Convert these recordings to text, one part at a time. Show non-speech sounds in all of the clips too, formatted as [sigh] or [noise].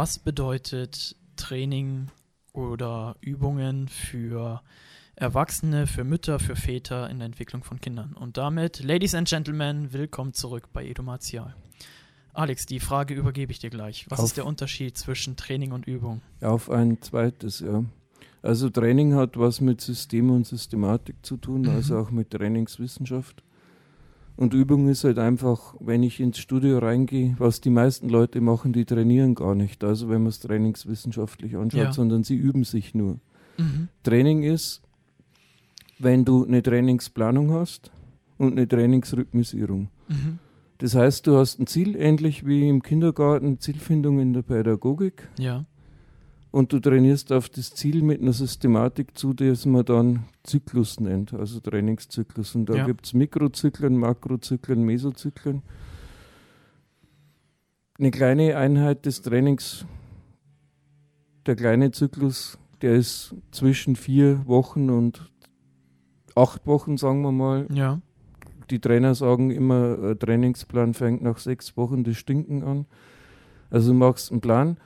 Was bedeutet Training oder Übungen für Erwachsene, für Mütter, für Väter in der Entwicklung von Kindern? Und damit, Ladies and Gentlemen, willkommen zurück bei Edu Martial. Alex, die Frage übergebe ich dir gleich. Was Auf- ist der Unterschied zwischen Training und Übung? Auf ein zweites, ja. Also Training hat was mit System und Systematik zu tun, Mhm. also auch mit Trainingswissenschaft. Und Übung ist halt einfach, wenn ich ins Studio reingehe, was die meisten Leute machen, die trainieren gar nicht. Also wenn man es trainingswissenschaftlich anschaut, Ja. sondern sie üben sich nur. Mhm. Training ist, wenn du eine Trainingsplanung hast und eine Trainingsrhythmisierung. Mhm. Das heißt, du hast ein Ziel, ähnlich wie im Kindergarten, Zielfindung in der Pädagogik. Ja. Und du trainierst auf das Ziel mit einer Systematik zu, die es man dann Zyklus nennt, also Trainingszyklus. Und da Ja. gibt es Mikrozyklen, Makrozyklen, Mesozyklen. Eine kleine Einheit des Trainings, der kleine Zyklus, der ist zwischen vier Wochen und acht Wochen, sagen wir mal. Ja. Die Trainer sagen immer, Trainingsplan fängt nach sechs Wochen das Stinken an. Also du machst einen Plan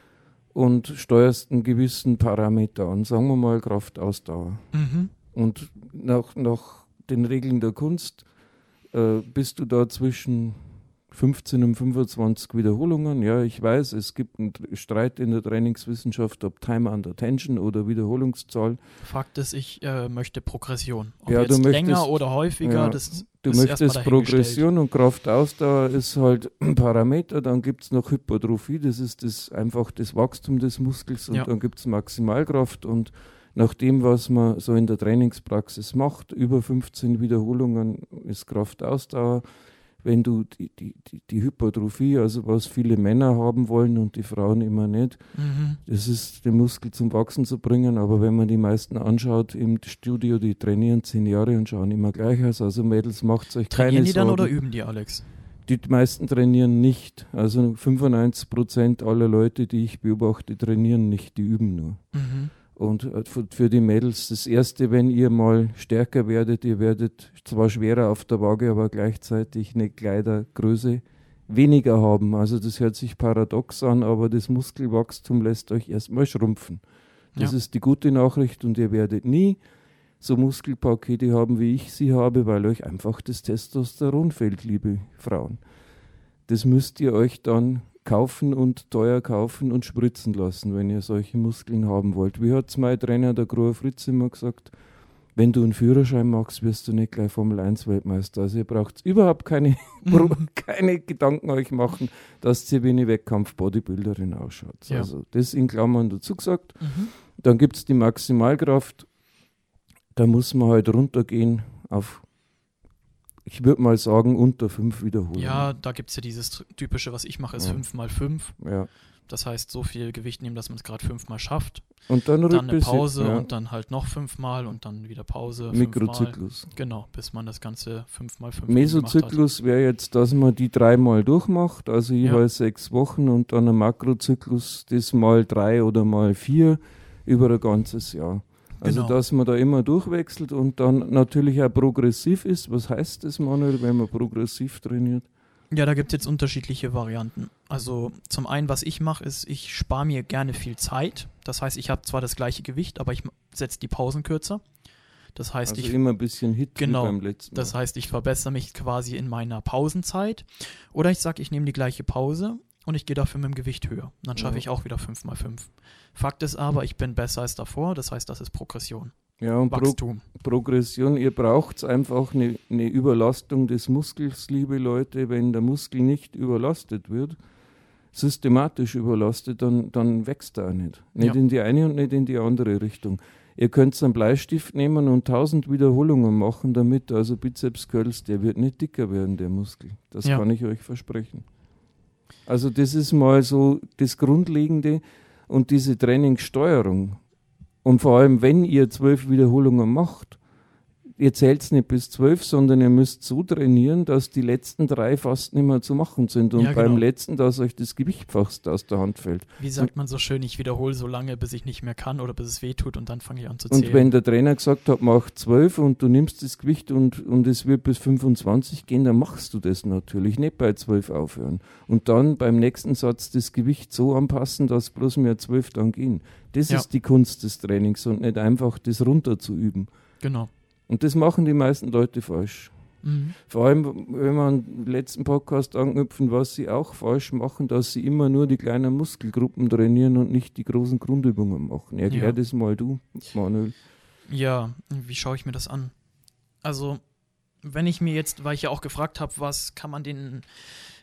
und steuerst einen gewissen Parameter an, sagen wir mal Kraftausdauer. Mhm. Und nach, nach den Regeln der Kunst äh, bist du da zwischen 15 und 25 Wiederholungen. Ja, ich weiß, es gibt einen Tr- Streit in der Trainingswissenschaft, ob Time under Tension oder Wiederholungszahl. Fakt ist, ich äh, möchte Progression. Ob Ja, du jetzt länger möchtest- oder häufiger, ja, das Du ist möchtest. Progression und Kraftausdauer ist halt [clears throat] ein Parameter, dann gibt es noch Hypertrophie, das ist das einfach das Wachstum des Muskels und Ja. dann gibt es Maximalkraft und nach dem, was man so in der Trainingspraxis macht, über 15 Wiederholungen ist Kraftausdauer. Wenn du die, die, die, die Hypertrophie, also was viele Männer haben wollen und die Frauen immer nicht, Mhm. das ist, den Muskel zum Wachsen zu bringen. Aber wenn man die meisten anschaut im Studio, die trainieren zehn Jahre und schauen immer gleich aus. Also Mädels, macht euch keine Trainieren die dann Sorgen. oder üben die, Alex? Die meisten trainieren nicht. Also 95 Prozent aller Leute, die ich beobachte, trainieren nicht, die üben nur. Mhm. Und äh, für für die Mädels das Erste, wenn ihr mal stärker werdet, ihr werdet zwar schwerer auf der Waage, aber gleichzeitig eine Kleidergröße weniger haben. Also das hört sich paradox an, aber das Muskelwachstum lässt euch erstmal schrumpfen. Das Ja. ist die gute Nachricht und ihr werdet nie so Muskelpakete haben, wie ich sie habe, weil euch einfach das Testosteron fehlt, liebe Frauen. Das müsst ihr euch dann kaufen und teuer kaufen und spritzen lassen, wenn ihr solche Muskeln haben wollt. Wie hat mein Trainer, der Grohe Fritz, immer gesagt, wenn du einen Führerschein machst, wirst du nicht gleich Formel 1 Weltmeister. Also ihr braucht überhaupt keine, [laughs] keine Gedanken euch machen, dass ihr wie eine Wettkampf-Bodybuilderin ausschaut. Ja. Also das in Klammern dazu gesagt. Mhm. Dann gibt es die Maximalkraft. Da muss man halt runtergehen auf, ich würde mal sagen, unter fünf Wiederholungen. Ja, da gibt es ja dieses typische, was ich mache, ist Ja. 5 mal 5. ja. Das heißt, so viel Gewicht nehmen, dass man es gerade fünfmal schafft. Und dann, Dann eine Pause ja. und dann halt noch fünfmal und dann wieder Pause. fünfmal. Mikrozyklus. Genau, bis man das Ganze 5 mal 5 Mesozyklus wäre jetzt, dass man die dreimal durchmacht, also Ja. jeweils sechs Wochen und dann ein Makrozyklus, das mal drei oder mal vier über ein ganzes Jahr. Also Genau. dass man da immer durchwechselt und dann natürlich auch progressiv ist. Was heißt das, Manuel, wenn man progressiv trainiert? Ja, da gibt es jetzt unterschiedliche Varianten. Also zum einen, was ich mache, ist, ich spare mir gerne viel Zeit. Das heißt, ich habe zwar das gleiche Gewicht, aber ich setze die Pausen kürzer. Das heißt, Also ich immer ein bisschen Hit Genau, beim letzten Mal. Das heißt, ich verbessere mich quasi in meiner Pausenzeit. Oder ich sage, ich nehme die gleiche Pause und ich gehe dafür mit dem Gewicht höher. Und dann schaffe Ja. ich auch wieder 5 mal 5 Fakt ist aber, ich bin besser als davor. Das heißt, das ist Progression, ja, und Pro Wachstum. Progression, ihr braucht einfach eine, eine Überlastung des Muskels, liebe Leute. Wenn der Muskel nicht überlastet wird, systematisch überlastet, dann, dann wächst er auch nicht. Nicht Ja. in die eine und nicht in die andere Richtung. Ihr könnt einen Bleistift nehmen und 1000 Wiederholungen machen damit, also Bizeps Curls, der wird nicht dicker werden, der Muskel. Das Ja. kann ich euch versprechen. Also das ist mal so das Grundlegende und diese Trainingssteuerung. Und vor allem, wenn ihr zwölf Wiederholungen macht, ihr zählt nicht bis zwölf, sondern ihr müsst so trainieren, dass die letzten drei fast nicht mehr zu machen sind. Und Ja, genau. beim letzten, dass euch das Gewicht fast aus der Hand fällt. Wie sagt man so schön, ich wiederhole so lange, bis ich nicht mehr kann oder bis es weh tut und dann fange ich an zu Und zählen. wenn der Trainer gesagt hat, mach zwölf und du nimmst das Gewicht und, und es wird bis 25 gehen, dann machst du das natürlich. Nicht bei zwölf aufhören. Und dann beim nächsten Satz das Gewicht so anpassen, dass bloß mehr zwölf dann gehen. Das Ja. ist die Kunst des Trainings und nicht einfach das runter zu üben. genau. Und das machen die meisten Leute falsch. Mhm. Vor allem, wenn wir den letzten Podcast anknüpfen, was sie auch falsch machen, dass sie immer nur die kleinen Muskelgruppen trainieren und nicht die großen Grundübungen machen. Erklär Ja. das mal du, Manuel. Ja, wie schaue ich mir das an? Also, wenn ich mir jetzt, weil ich ja auch gefragt habe, was kann man den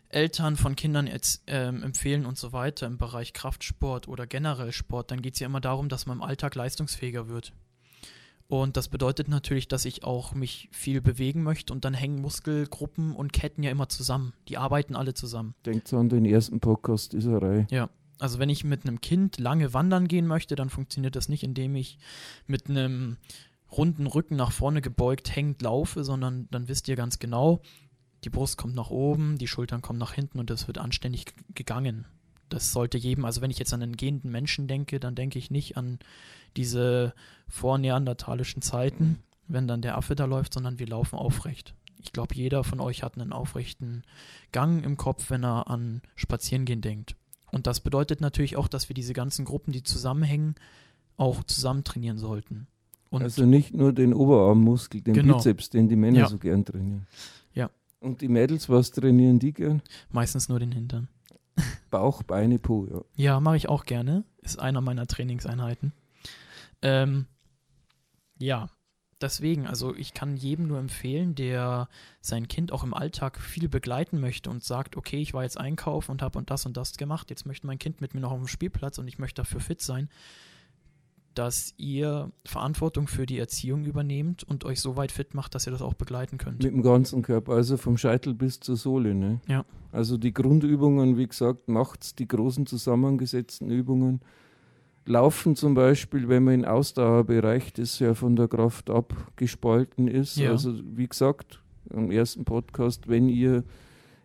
Eltern von Kindern jetzt ähm, empfehlen und so weiter im Bereich Kraftsport oder generell Sport, dann geht es ja immer darum, dass man im Alltag leistungsfähiger wird. Und das bedeutet natürlich, dass ich auch mich viel bewegen möchte und dann hängen Muskelgruppen und Ketten ja immer zusammen. Die arbeiten alle zusammen. Denkt an den ersten Podcast dieser Reihe. Also wenn ich mit einem Kind lange wandern gehen möchte, dann funktioniert das nicht, indem ich mit einem runden Rücken nach vorne gebeugt hängend laufe, sondern dann wisst ihr ganz genau, die Brust kommt nach oben, die Schultern kommen nach hinten und das wird anständig gegangen. Das sollte jedem, also wenn ich jetzt an einen gehenden Menschen denke, dann denke ich nicht an diese vorneandertalischen Zeiten, wenn dann der Affe da läuft, sondern wir laufen aufrecht. Ich glaube, jeder von euch hat einen aufrechten Gang im Kopf, wenn er an Spazierengehen denkt. Und das bedeutet natürlich auch, dass wir diese ganzen Gruppen, die zusammenhängen, auch zusammen trainieren sollten. Und also nicht nur den Oberarmmuskel, den Genau. Bizeps, den die Männer Ja. so gern trainieren. Ja. Und die Mädels, was trainieren die gern? meistens nur den Hintern. Bauch, Beine, Po, ja. Ja, mache ich auch gerne. Ist einer meiner Trainingseinheiten. Ähm, ja, deswegen, also ich kann jedem nur empfehlen, der sein Kind auch im Alltag viel begleiten möchte und sagt, okay, ich war jetzt einkaufen und habe und das und das gemacht, jetzt möchte mein Kind mit mir noch auf dem Spielplatz und ich möchte dafür fit sein, dass ihr Verantwortung für die Erziehung übernehmt und euch so weit fit macht, dass ihr das auch begleiten könnt. Mit dem ganzen Körper, also vom Scheitel bis zur Sohle. Ne? Ja. Also die Grundübungen, wie gesagt, macht's die großen zusammengesetzten Übungen. Laufen zum Beispiel, wenn man im Ausdauerbereich, das ja von der Kraft abgespalten ist. Ja. Also wie gesagt, am ersten Podcast, wenn ihr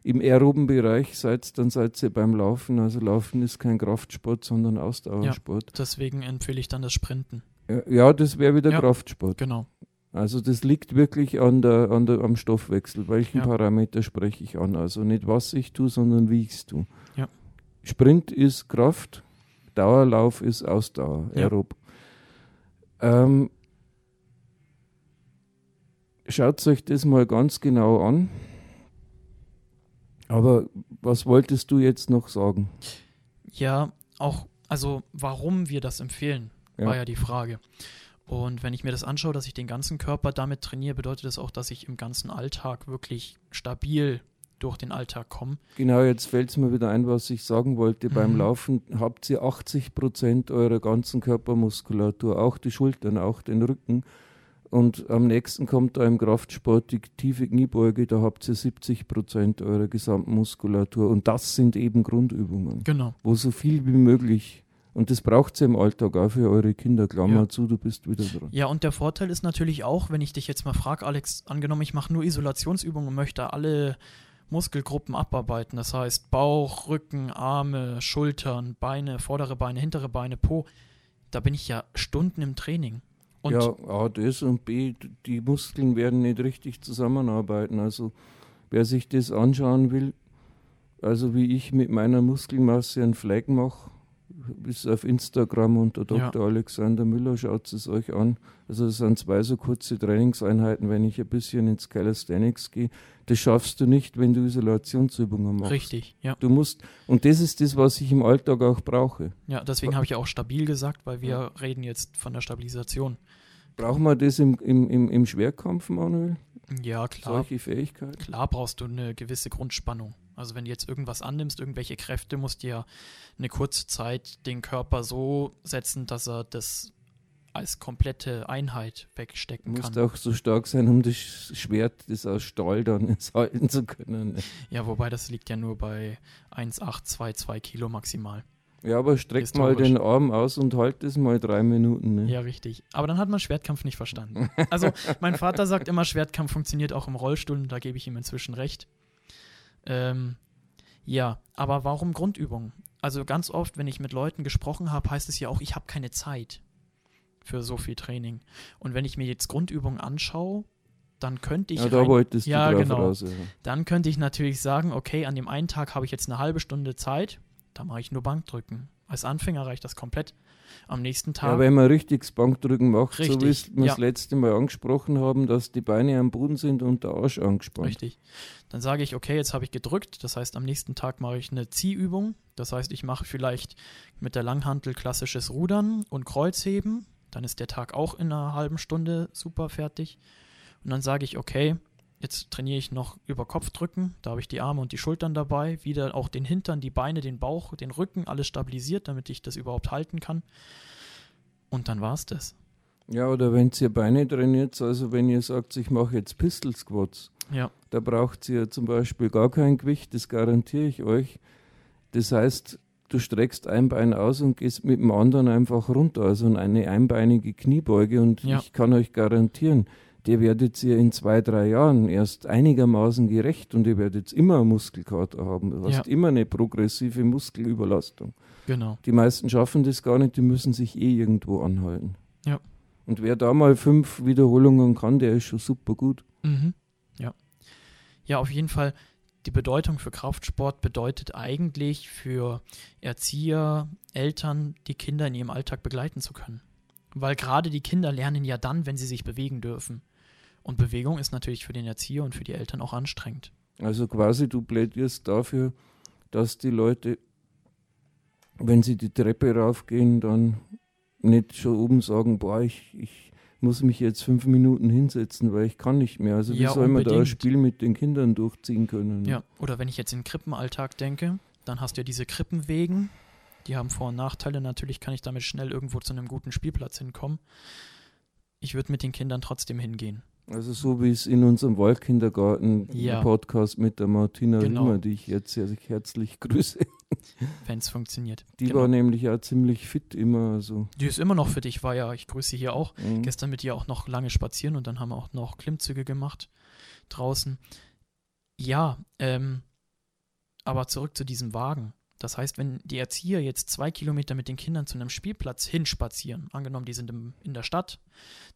im aeroben Bereich seid, dann seid ihr beim Laufen. Also Laufen ist kein Kraftsport, sondern Ausdauersport. Deswegen empfehle ich dann das Sprinten. Ja, ja das wäre wieder Ja. Kraftsport. Genau. Also das liegt wirklich an der, an der, am Stoffwechsel. Welchen Ja. Parameter spreche ich an? Also nicht was ich tue, sondern wie ich es tue. Ja. Sprint ist Kraft, Dauerlauf ist Ausdauer, Ja. aerob. Ähm, Schaut euch das mal ganz genau an. Aber was wolltest du jetzt noch sagen? Ja, auch, also warum wir das empfehlen, Ja. war ja die Frage. Und wenn ich mir das anschaue, dass ich den ganzen Körper damit trainiere, bedeutet das auch, dass ich im ganzen Alltag wirklich stabil durch den Alltag komme. Genau, jetzt fällt es mir wieder ein, was ich sagen wollte. Beim Mhm. Laufen habt ihr 80 Prozent eurer ganzen Körpermuskulatur, auch die Schultern, auch den Rücken. Und am nächsten kommt da im Kraftsport die tiefe Kniebeuge, da habt ihr 70 Prozent eurer gesamten Muskulatur. Und das sind eben Grundübungen, Genau. wo so viel wie möglich, und das braucht ihr im Alltag auch für eure Kinder, Klammer Ja. zu, du bist wieder dran. Ja, und der Vorteil ist natürlich auch, wenn ich dich jetzt mal frage, Alex, angenommen, ich mache nur Isolationsübungen und möchte alle Muskelgruppen abarbeiten, das heißt Bauch, Rücken, Arme, Schultern, Beine, vordere Beine, hintere Beine, Po, da bin ich ja Stunden im Training. Und ja, A, das und B, die Muskeln werden nicht richtig zusammenarbeiten. Also wer sich das anschauen will, also wie ich mit meiner Muskelmasse einen Flag mache, ist auf Instagram unter Ja. Dr. Alexander Müller, schaut es euch an. Also es sind zwei so kurze Trainingseinheiten, wenn ich ein bisschen ins Calisthenics gehe. Das schaffst du nicht, wenn du Isolationsübungen machst. richtig, ja. Du musst, und das ist das, was ich im Alltag auch brauche. Ja, deswegen habe ich ja auch stabil gesagt, weil wir reden jetzt von der Stabilisation. Brauchen wir das im, im, im, im Schwerkampf, Manuel? Ja, klar. Solche Fähigkeiten? Klar brauchst du eine gewisse Grundspannung. Also wenn du jetzt irgendwas annimmst, irgendwelche Kräfte, musst du ja eine kurze Zeit den Körper so setzen, dass er das als komplette Einheit Du wegstecken musst kann. auch so stark sein, um das Schwert, das aus Stahl dann [laughs] jetzt halten zu können. Ja, wobei das liegt ja nur bei 1,822 Kilo maximal. Ja, aber streck mal den Arm aus und halt es mal drei Minuten. Ne? Ja, richtig. Aber dann hat man Schwertkampf nicht verstanden. Also, [laughs] mein Vater sagt immer, Schwertkampf funktioniert auch im Rollstuhl und da gebe ich ihm inzwischen recht. Ähm, ja, aber warum Grundübungen? Also, ganz oft, wenn ich mit Leuten gesprochen habe, heißt es ja auch, ich habe keine Zeit für so viel Training. Und wenn ich mir jetzt Grundübungen anschaue, dann könnte ich Ja, da wolltest Ja, du drauf genau. raus. Ja. dann könnte ich natürlich sagen, okay, an dem einen Tag habe ich jetzt eine halbe Stunde Zeit, da mache ich nur Bankdrücken. Als Anfänger reicht das komplett. Am nächsten Tag. Ja, wenn man richtiges Bankdrücken macht, so wie Richtig, wir ja. das letzte Mal angesprochen haben, dass die Beine am Boden sind und der Arsch angespannt. Richtig. Dann sage ich, okay, jetzt habe ich gedrückt. Das heißt, am nächsten Tag mache ich eine Ziehübung. Das heißt, ich mache vielleicht mit der Langhantel klassisches Rudern und Kreuzheben. Dann ist der Tag auch in einer halben Stunde super fertig. Und dann sage ich, okay, jetzt trainiere ich noch über Kopfdrücken. Da habe ich die Arme und die Schultern dabei. Wieder auch den Hintern, die Beine, den Bauch, den Rücken, alles stabilisiert, damit ich das überhaupt halten kann. Und dann war es das. Ja, oder wenn ihr Beine trainiert, also wenn ihr sagt, ich mache jetzt Pistol Squats, Ja, da braucht ihr zum Beispiel gar kein Gewicht, das garantiere ich euch. Das heißt, du streckst ein Bein aus und gehst mit dem anderen einfach runter, also eine einbeinige Kniebeuge und Ja. ich kann euch garantieren, der werdet ihr in zwei, drei Jahren erst einigermaßen gerecht und ihr werdet immer Muskelkater haben. Du hast Ja. immer eine progressive Muskelüberlastung. genau. Die meisten schaffen das gar nicht, die müssen sich eh irgendwo anhalten. Ja. Und wer da mal fünf Wiederholungen kann, der ist schon super gut. Mhm. Ja. Ja, auf jeden Fall. Die Bedeutung für Kraftsport bedeutet eigentlich für Erzieher, Eltern, die Kinder in ihrem Alltag begleiten zu können. Weil gerade die Kinder lernen ja dann, wenn sie sich bewegen dürfen. Und Bewegung ist natürlich für den Erzieher und für die Eltern auch anstrengend. Also quasi du plädierst dafür, dass die Leute, wenn sie die Treppe raufgehen, dann nicht schon oben sagen, boah, ich, ich muss mich jetzt fünf Minuten hinsetzen, weil ich kann nicht mehr. Also wie Ja, soll man da ein. Spiel mit den Kindern durchziehen können? Ja, oder wenn ich jetzt in den Krippenalltag denke, dann hast du ja diese Krippenwegen. Die haben Vor- und Nachteile. Natürlich kann ich damit schnell irgendwo zu einem guten Spielplatz hinkommen. Ich würde mit den Kindern trotzdem hingehen. Also so wie es in unserem Waldkindergarten Ja. Podcast mit der Martina Genau. Riemer, die ich jetzt sehr herzlich grüße. wenn es funktioniert. Die Genau. war nämlich auch ziemlich fit immer. Also, Die ist immer noch für dich, war ja, ich grüße sie hier auch. mhm. Gestern mit ihr auch noch lange spazieren und dann haben wir auch noch Klimmzüge gemacht draußen. Ja, ähm, aber zurück zu diesem Wagen. Das heißt, wenn die Erzieher jetzt zwei Kilometer mit den Kindern zu einem Spielplatz hinspazieren, angenommen, die sind im, in der Stadt,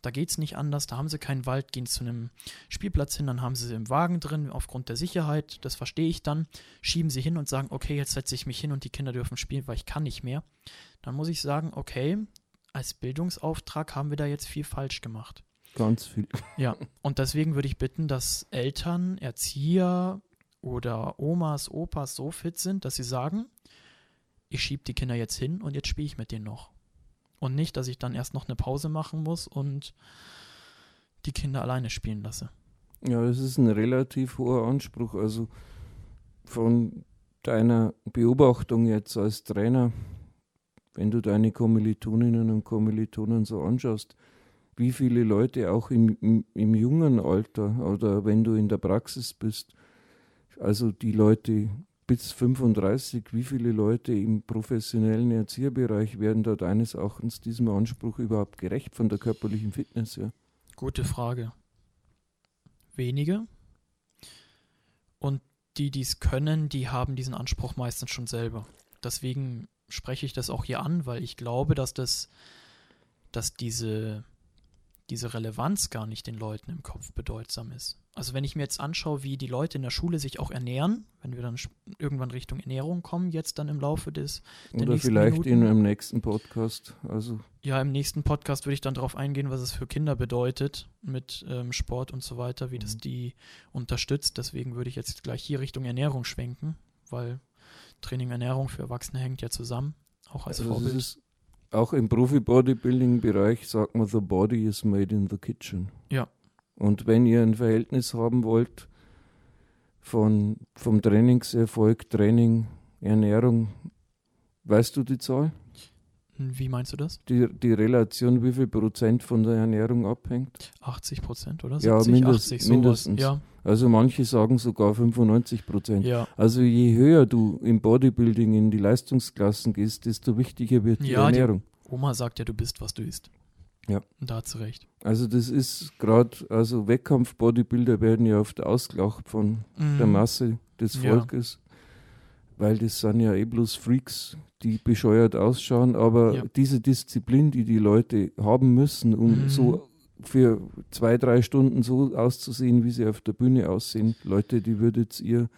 da geht es nicht anders, da haben sie keinen Wald, gehen zu einem Spielplatz hin, dann haben sie sie im Wagen drin, aufgrund der Sicherheit, das verstehe ich dann, schieben sie hin und sagen, okay, jetzt setze ich mich hin und die Kinder dürfen spielen, weil ich kann nicht mehr. Dann muss ich sagen, okay, als Bildungsauftrag haben wir da jetzt viel falsch gemacht. ganz viel. Ja, und deswegen würde ich bitten, dass Eltern, Erzieher oder Omas, Opas so fit sind, dass sie sagen, ich schiebe die Kinder jetzt hin und jetzt spiele ich mit denen noch. Und nicht, dass ich dann erst noch eine Pause machen muss und die Kinder alleine spielen lasse. Ja, das ist ein relativ hoher Anspruch. Also von deiner Beobachtung jetzt als Trainer, wenn du deine Kommilitoninnen und Kommilitonen so anschaust, wie viele Leute auch im, im, im jungen Alter oder wenn du in der Praxis bist, also die Leute bis 35, wie viele Leute im professionellen Erzieherbereich werden da deines Erachtens diesem Anspruch überhaupt gerecht von der körperlichen Fitness her? Gute Frage. Wenige. Und die, die es können, die haben diesen Anspruch meistens schon selber. Deswegen spreche ich das auch hier an, weil ich glaube, dass das, dass diese, diese Relevanz gar nicht den Leuten im Kopf bedeutsam ist. Also wenn ich mir jetzt anschaue, wie die Leute in der Schule sich auch ernähren, wenn wir dann irgendwann Richtung Ernährung kommen, jetzt dann im Laufe des, Der Oder vielleicht Minuten. in einem nächsten Podcast. Also ja, im nächsten Podcast würde ich dann darauf eingehen, was es für Kinder bedeutet mit ähm, Sport und so weiter, wie das Mhm. die unterstützt. Deswegen würde ich jetzt gleich hier Richtung Ernährung schwenken, weil Training und Ernährung für Erwachsene hängt ja zusammen, auch als Also das Vorbild. ist auch im Profi-Bodybuilding-Bereich sagt man, the body is made in the kitchen. Ja. Und wenn ihr ein Verhältnis haben wollt von, vom Trainingserfolg, Training, Ernährung, weißt du die Zahl? Wie meinst du das? Die, die Relation, wie viel Prozent von der Ernährung abhängt? 80 Prozent oder Ja, 70, mindest- 80, sowas. mindestens. Ja, Also manche sagen sogar 95 Prozent. Ja. Also je höher du im Bodybuilding in die Leistungsklassen gehst, desto wichtiger wird die Ja, die- Ernährung. Oma sagt ja, du bist, was du isst. Ja. Und da hat sie recht. Also das ist gerade, also Wettkampf-Bodybuilder werden ja oft ausgelacht von der Mhm. Masse des Ja. Volkes, weil das sind ja eh bloß Freaks, die bescheuert ausschauen, aber Ja. diese Disziplin, die die Leute haben müssen, um Mhm. so für zwei, drei Stunden so auszusehen, wie sie auf der Bühne aussehen, Leute, die würdet ihr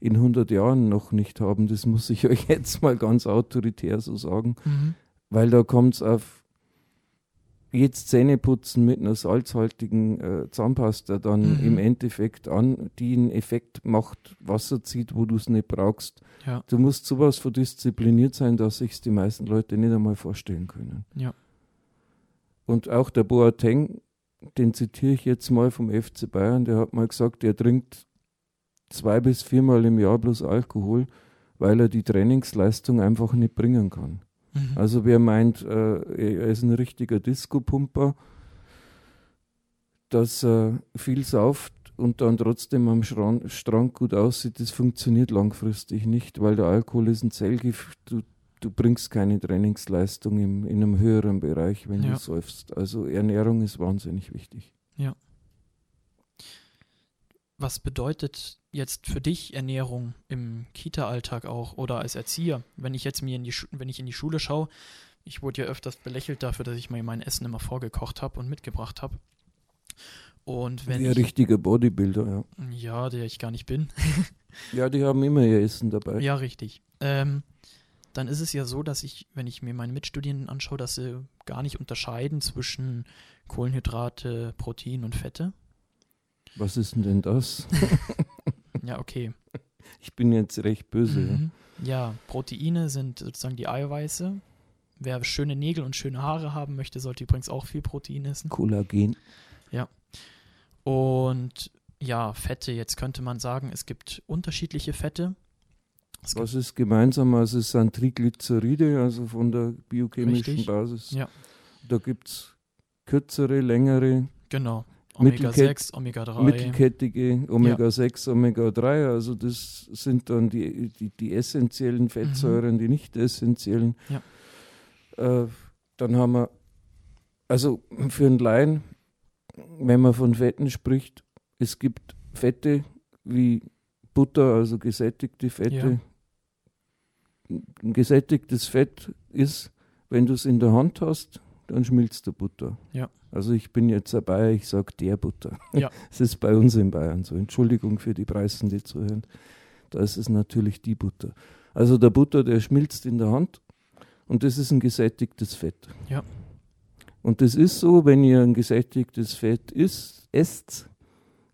in 100 Jahren noch nicht haben, das muss ich [laughs] euch jetzt mal ganz autoritär so sagen, Mhm. weil da kommt es auf jetzt Zähneputzen mit einer salzhaltigen äh, Zahnpasta dann Mhm. im Endeffekt an, die einen Effekt macht, Wasser zieht, wo du es nicht brauchst. Ja. Du musst sowas von diszipliniert sein, dass sich die meisten Leute nicht einmal vorstellen können. Ja. Und auch der Boateng, den zitiere ich jetzt mal vom FC Bayern, der hat mal gesagt, er trinkt zwei bis viermal im Jahr bloß Alkohol, weil er die Trainingsleistung einfach nicht bringen kann. Mhm. Also wer meint, äh, er ist ein richtiger Disco-Pumper, dass er viel sauft und dann trotzdem am Schran Strand gut aussieht, das funktioniert langfristig nicht, weil der Alkohol ist ein Zellgift. Du, du bringst keine Trainingsleistung im, in einem höheren Bereich, wenn Ja. du säufst. Also Ernährung ist wahnsinnig wichtig. Was bedeutet jetzt für dich Ernährung im Kita-Alltag auch oder als Erzieher? Wenn ich jetzt mir in die, Schu- wenn ich in die Schule schaue, ich wurde ja öfters belächelt dafür, dass ich mir mein Essen immer vorgekocht habe und mitgebracht habe. Und wenn Wie ein ich, richtiger Bodybuilder, ja. ja, der ich gar nicht bin, Ja, die haben immer ihr Essen dabei. ja, richtig. Ähm, dann ist es ja so, dass ich, wenn ich mir meine Mitstudierenden anschaue, dass sie gar nicht unterscheiden zwischen Kohlenhydrate, Protein und Fette. Was ist denn das? [laughs] Ja, okay. Ich bin jetzt recht böse. Ja. Mhm. Ja, Proteine sind sozusagen die Eiweiße. Wer schöne Nägel und schöne Haare haben möchte, sollte übrigens auch viel Protein essen. Kollagen. Und ja, Fette, jetzt könnte man sagen, es gibt unterschiedliche Fette. Was ist gemeinsam? Also es sind Triglyceride, also von der biochemischen Richtig. Basis. Ja. Da gibt es kürzere, längere, genau, Mittelkett- Omega-6, Omega-3. mittelkettige, Omega-6, Omega-3. Also das sind dann die, die, die essentiellen Fettsäuren, die nicht essentiellen. Ja. Äh, dann haben wir, also für einen Laien, wenn man von Fetten spricht, es gibt Fette wie Butter, also gesättigte Fette. Ein gesättigtes Fett ist, wenn du es in der Hand hast, dann schmilzt der Butter. Ja. Also ich bin jetzt ein Bayer, ich sage der Butter. Ja. [laughs] Es ist bei uns in Bayern so. Entschuldigung für die Preisen, die zuhören. Da ist es natürlich die Butter. Also der Butter, der schmilzt in der Hand und das ist ein gesättigtes Fett. Ja. Und das ist so, wenn ihr ein gesättigtes Fett isst, esst,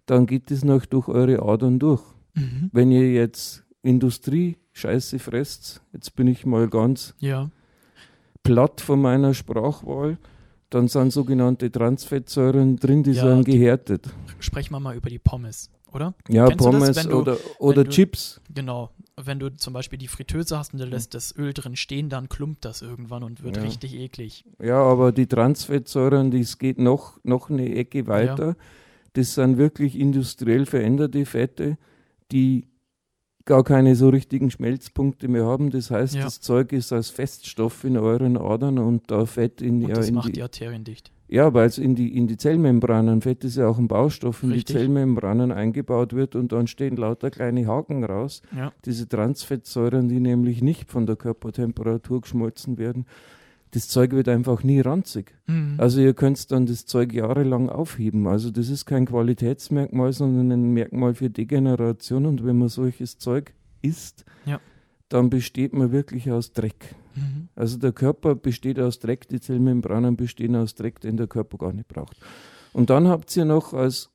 dann geht es noch durch eure Adern durch. Mhm. Wenn ihr jetzt Industrie-Scheiße fresst, jetzt bin ich mal ganz Ja, platt von meiner Sprachwahl, dann sind sogenannte Transfettsäuren drin, die Ja, sind gehärtet. sprechen wir mal über die Pommes, oder? Ja, Kennst das, Pommes wenn du- oder, oder du- Chips. Genau. Wenn du zum Beispiel die Fritteuse hast und Hm. du lässt das Öl drin stehen, dann klumpt das irgendwann und wird Ja. richtig eklig. Ja, aber die Transfettsäuren, das geht noch, noch eine Ecke weiter. Das sind wirklich industriell veränderte Fette, die gar keine so richtigen Schmelzpunkte mehr haben. Das heißt, Ja. das Zeug ist als Feststoff in euren Adern und da Fett in, Und ja, das in macht die, die Arterien dicht. Ja, weil es in die, in die Zellmembranen, Fett ist ja auch ein Baustoff, in Richtig. die Zellmembranen eingebaut wird und dann stehen lauter kleine Haken raus. Ja. Diese Transfettsäuren, die nämlich nicht von der Körpertemperatur geschmolzen werden. Das Zeug wird einfach nie ranzig. Mhm. Also ihr könnt dann das Zeug jahrelang aufheben. Also das ist kein Qualitätsmerkmal, sondern ein Merkmal für Degeneration. Und wenn man solches Zeug isst, Ja. dann besteht man wirklich aus Dreck. Mhm. Also der Körper besteht aus Dreck, die Zellmembranen bestehen aus Dreck, den der Körper gar nicht braucht. Und dann habt ihr noch als,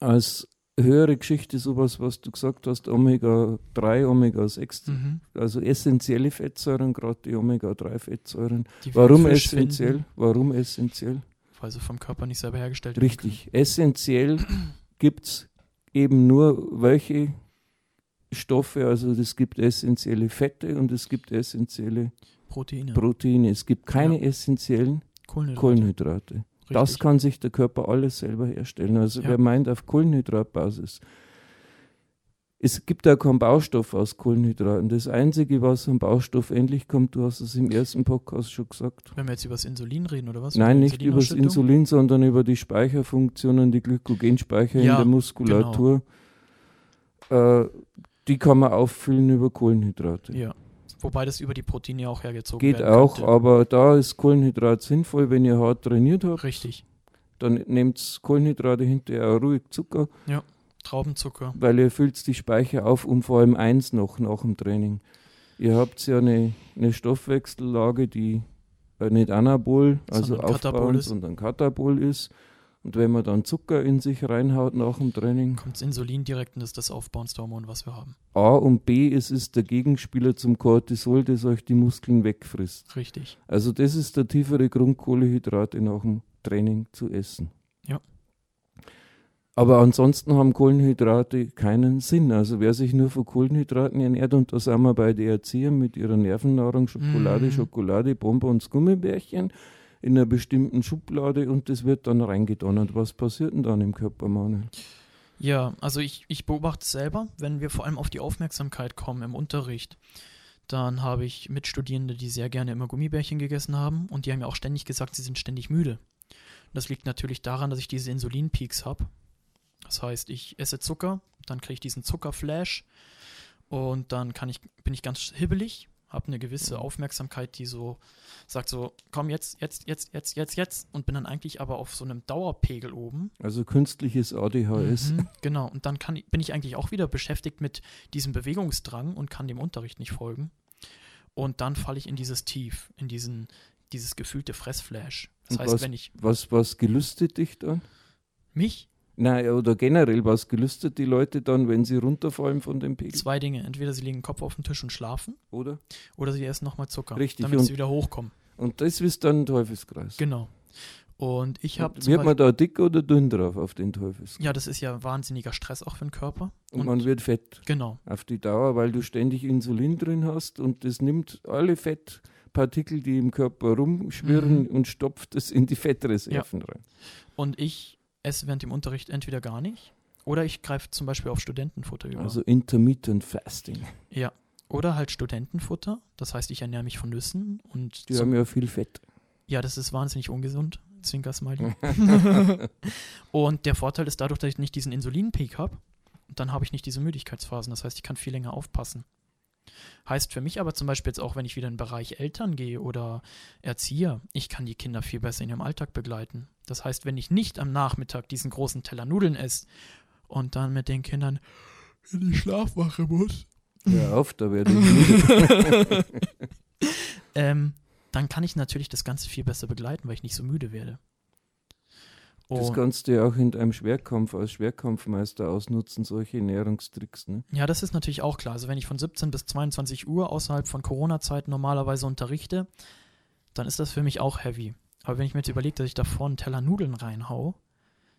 als höhere Geschichte sowas, was du gesagt hast, Omega-3, Omega-6, Mhm. also essentielle Fettsäuren, gerade die Omega-3-Fettsäuren. Die Warum essentiell? finden, Warum essentiell? weil sie vom Körper nicht selber hergestellt werden Richtig. Essentiell gibt es eben nur welche Stoffe, also es gibt essentielle Fette und es gibt essentielle können. Proteine, Proteine. Es gibt keine essentiellen Kohlenhydrate. Kohlenhydrate. Das Richtig. kann sich der Körper alles selber herstellen. Also Ja. wer meint auf Kohlenhydratbasis, es gibt ja keinen Baustoff aus Kohlenhydraten. Das Einzige, was am Baustoff endlich kommt, du hast es im ersten Podcast schon gesagt. Wenn wir jetzt über das Insulin reden, oder was? Nein, Über nicht über das? Insulin, sondern über die Speicherfunktionen, die Glykogenspeicher in Ja, der Muskulatur. Äh, die kann man auffüllen über Kohlenhydrate. Ja. Wobei das über die Proteine auch hergezogen Geht werden auch, könnte. aber da ist Kohlenhydrat sinnvoll, wenn ihr hart trainiert habt. Richtig. Dann nehmt Kohlenhydrate hinterher auch ruhig Zucker, Traubenzucker. weil ihr füllt die Speicher auf, um vor allem eins noch nach dem Training. Ihr habt ja eine, eine Stoffwechsellage, die äh, nicht anabol, also aufbauend, ist. sondern katabol ist. Und wenn man dann Zucker in sich reinhaut nach dem Training, Kommt das Insulin direkt und ist das aufbauendste Hormon, was wir haben. A und B, es ist der Gegenspieler zum Cortisol, das euch die Muskeln wegfrisst. Richtig. Also das ist der tiefere Grund, Kohlenhydrate nach dem Training zu essen. Ja. Aber ansonsten haben Kohlenhydrate keinen Sinn. Also wer sich nur von Kohlenhydraten ernährt, und da sind wir bei den Erziehern mit ihrer Nervennahrung, Schokolade, Mhm. Schokolade, Bonbons, Gummibärchen in einer bestimmten Schublade und das wird dann reingedonnert. Was passiert denn dann im Körper, Manuel? Ja, also ich, ich beobachte es selber, wenn wir vor allem auf die Aufmerksamkeit kommen im Unterricht, dann habe ich Mitstudierende, die sehr gerne immer Gummibärchen gegessen haben und die haben mir auch ständig gesagt, sie sind ständig müde. Das liegt natürlich daran, dass ich diese Insulinpeaks habe. Das heißt, ich esse Zucker, dann kriege ich diesen Zuckerflash und dann kann ich, bin ich ganz hibbelig, habe eine gewisse Aufmerksamkeit, die so sagt so, komm jetzt, jetzt, jetzt, jetzt, jetzt, jetzt und bin dann eigentlich aber auf so einem Dauerpegel oben Also künstliches ADHS. Mhm, genau, und dann kann, bin ich eigentlich auch wieder beschäftigt mit diesem Bewegungsdrang und kann dem Unterricht nicht folgen. Und dann falle ich in dieses Tief, in diesen, dieses gefühlte Fressflash. Das Und heißt, was- wenn ich Was, was gelüstet dich dann? mich, Nein, oder generell, was gelüstet die Leute dann, wenn sie runterfallen von dem Pegel? zwei Dinge, entweder sie legen den Kopf auf den Tisch und schlafen Oder? oder sie essen nochmal Zucker, Richtig, damit und- sie wieder hochkommen. Und das ist dann ein Teufelskreis. Genau. Und ich habe Und Wird man da dick oder dünn drauf auf den Teufelskreis? ja, das ist ja wahnsinniger Stress auch für den Körper. Und, man wird fett genau, auf die Dauer, weil du ständig Insulin drin hast und das nimmt alle Fettpartikel, die im Körper rumschwirren Mhm. und stopft es in die Fettreserven rein. und ich esse während dem Unterricht entweder gar nicht oder ich greife zum Beispiel auf Studentenfutter über. Also Intermittent Fasting. Ja. Oder halt Studentenfutter. Das heißt, ich ernähre mich von Nüssen und Die haben ja viel Fett. ja, das ist wahnsinnig ungesund. Zwinker-Smiley. [laughs] [laughs] und der Vorteil ist dadurch, dass ich nicht diesen Insulinpeak habe, dann habe ich nicht diese Müdigkeitsphasen. Das heißt, ich kann viel länger aufpassen. Heißt für mich aber zum Beispiel jetzt auch, wenn ich wieder in den Bereich Eltern gehe oder Erzieher, ich kann die Kinder viel besser in ihrem Alltag begleiten. Das heißt, wenn ich nicht am Nachmittag diesen großen Teller Nudeln esse und dann mit den Kindern in die Schlafwache muss, Hör auf, da werde ich müde. [laughs] ähm, dann kann ich natürlich das Ganze viel besser begleiten, weil ich nicht so müde werde. Das kannst du ja auch in deinem Schwerkampf als Schwerkampfmeister ausnutzen, solche Ernährungstricks. Ne? ja, das ist natürlich auch klar. Also wenn ich von 17 bis 22 Uhr außerhalb von Corona-Zeiten normalerweise unterrichte, dann ist das für mich auch heavy. Aber wenn ich mir jetzt überlege, dass ich davor einen Teller Nudeln reinhau,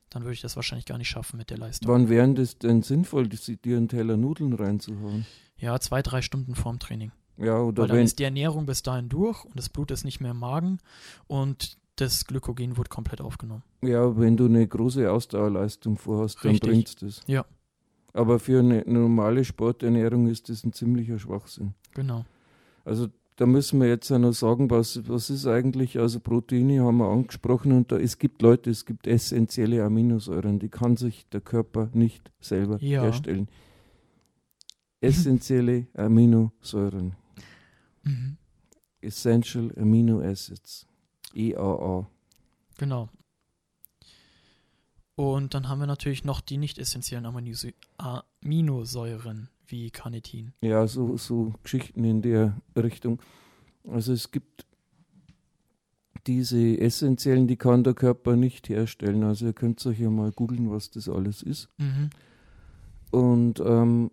dann würde ich das wahrscheinlich gar nicht schaffen mit der Leistung. Wann wäre das denn sinnvoll, dir einen Teller Nudeln reinzuhauen? Ja, zwei, drei Stunden vorm Training. Ja, oder Weil dann wenn, ist die Ernährung bis dahin durch und das Blut ist nicht mehr im Magen und das Glykogen wird komplett aufgenommen. ja, wenn du eine große Ausdauerleistung vorhast, dann Richtig. bringt's das. Ja. Aber für eine normale Sporternährung ist das ein ziemlicher Schwachsinn. Genau. Also da müssen wir jetzt ja noch sagen, was, was ist eigentlich, also Proteine haben wir angesprochen und da, es gibt Leute, es gibt essentielle Aminosäuren, die kann sich der Körper nicht selber Ja. herstellen. Essentielle Aminosäuren, Mhm. Essential Amino Acids, EAA. Genau. Und dann haben wir natürlich noch die nicht essentiellen Aminosä- Aminosäuren wie Carnitin. Ja, so, so Geschichten in der Richtung. Also es gibt diese essentiellen, die kann der Körper nicht herstellen. Also ihr könnt euch ja mal googeln, was das alles ist. Mhm. Und ähm,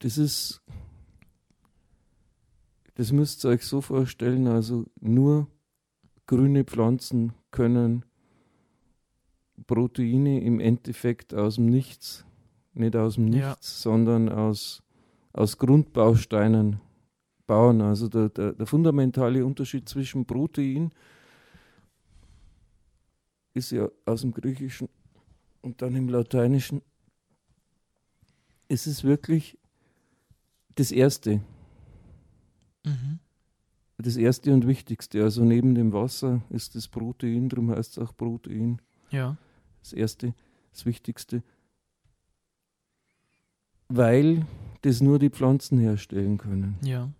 das ist, das müsst ihr euch so vorstellen, also nur grüne Pflanzen können Proteine im Endeffekt aus dem Nichts, nicht aus dem Ja. Nichts, sondern aus, aus Grundbausteinen bauen. Also der, der, der fundamentale Unterschied zwischen Protein ist ja aus dem Griechischen und dann im Lateinischen. Es ist wirklich das Erste. Mhm. Das Erste und Wichtigste. Also neben dem Wasser ist das Protein, darum heißt es auch Protein. Ja. Das Erste, das Wichtigste. Weil das nur die Pflanzen herstellen können. Ja.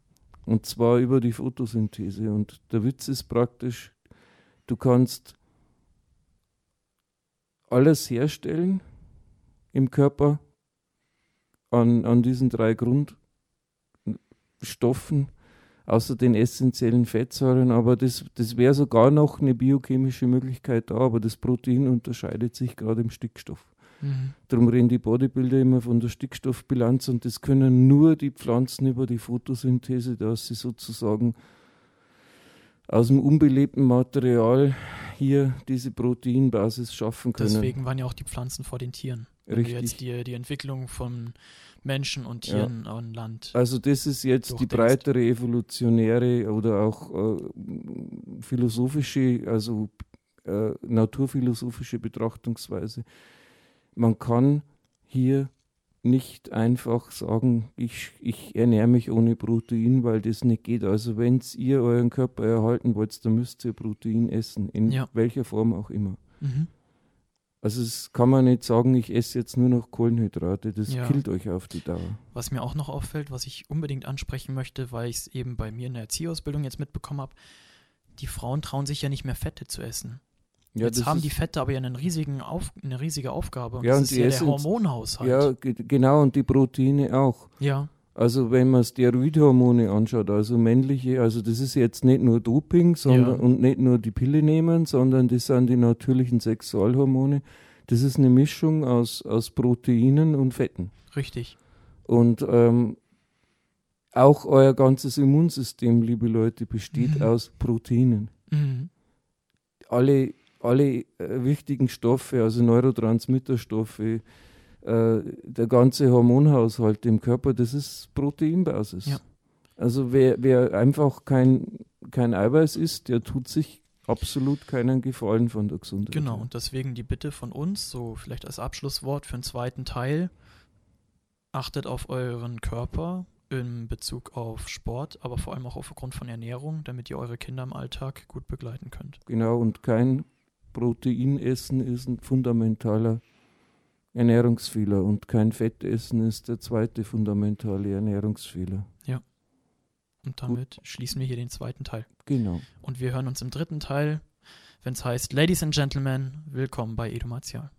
Und zwar über die Photosynthese. Und der Witz ist praktisch, du kannst alles herstellen im Körper an, an diesen drei Grundstoffen, außer den essentiellen Fettsäuren. Aber das, das wäre sogar noch eine biochemische Möglichkeit da. Aber das Protein unterscheidet sich gerade im Stickstoff. Mhm. Darum reden die Bodybuilder immer von der Stickstoffbilanz und das können nur die Pflanzen über die Photosynthese, dass sie sozusagen aus dem unbelebten Material hier diese Proteinbasis schaffen können. Deswegen waren ja auch die Pflanzen vor den Tieren. Wenn Richtig. du jetzt die, die Entwicklung von Menschen und Tieren an Land. Also das ist jetzt die breitere evolutionäre oder auch äh, philosophische, also äh, naturphilosophische Betrachtungsweise. Man kann hier nicht einfach sagen, ich, ich ernähre mich ohne Protein, weil das nicht geht. Also wenn ihr euren Körper erhalten wollt, dann müsst ihr Protein essen, in Ja. welcher Form auch immer. Mhm. Also es kann man nicht sagen, ich esse jetzt nur noch Kohlenhydrate, das Ja. killt euch auf die Dauer. Was mir auch noch auffällt, was ich unbedingt ansprechen möchte, weil ich es eben bei mir in der Erzieherausbildung jetzt mitbekommen habe, die Frauen trauen sich ja nicht mehr Fette zu essen. Ja, jetzt haben die Fette aber ja einen riesigen Auf, eine riesige Aufgabe. Und Ja, das und ist ja der essen- Hormonhaushalt. Ja, ge genau, und die Proteine auch. ja, Also wenn man Steroidhormone anschaut, also männliche, also das ist jetzt nicht nur Doping sondern, Ja. und nicht nur die Pille nehmen, sondern das sind die natürlichen Sexualhormone. Das ist eine Mischung aus, aus Proteinen und Fetten. richtig. Und ähm, auch euer ganzes Immunsystem, liebe Leute, besteht Mhm. aus Proteinen. Mhm. alle, alle äh, wichtigen Stoffe, also Neurotransmitterstoffe, äh, der ganze Hormonhaushalt im Körper, das ist Proteinbasis. Ja. Also wer, wer einfach kein, kein Eiweiß isst, der tut sich absolut keinen Gefallen von der Gesundheit. Genau, und deswegen die Bitte von uns, so vielleicht als Abschlusswort für den zweiten Teil, achtet auf euren Körper in Bezug auf Sport, aber vor allem auch aufgrund von Ernährung, damit ihr eure Kinder im Alltag gut begleiten könnt. Genau, und kein Proteinessen ist ein fundamentaler Ernährungsfehler und kein Fettessen ist der zweite fundamentale Ernährungsfehler. Und damit schließen wir hier den zweiten Teil. Genau. Und wir hören uns im dritten Teil, wenn es heißt Ladies and Gentlemen, willkommen bei Edo Martial.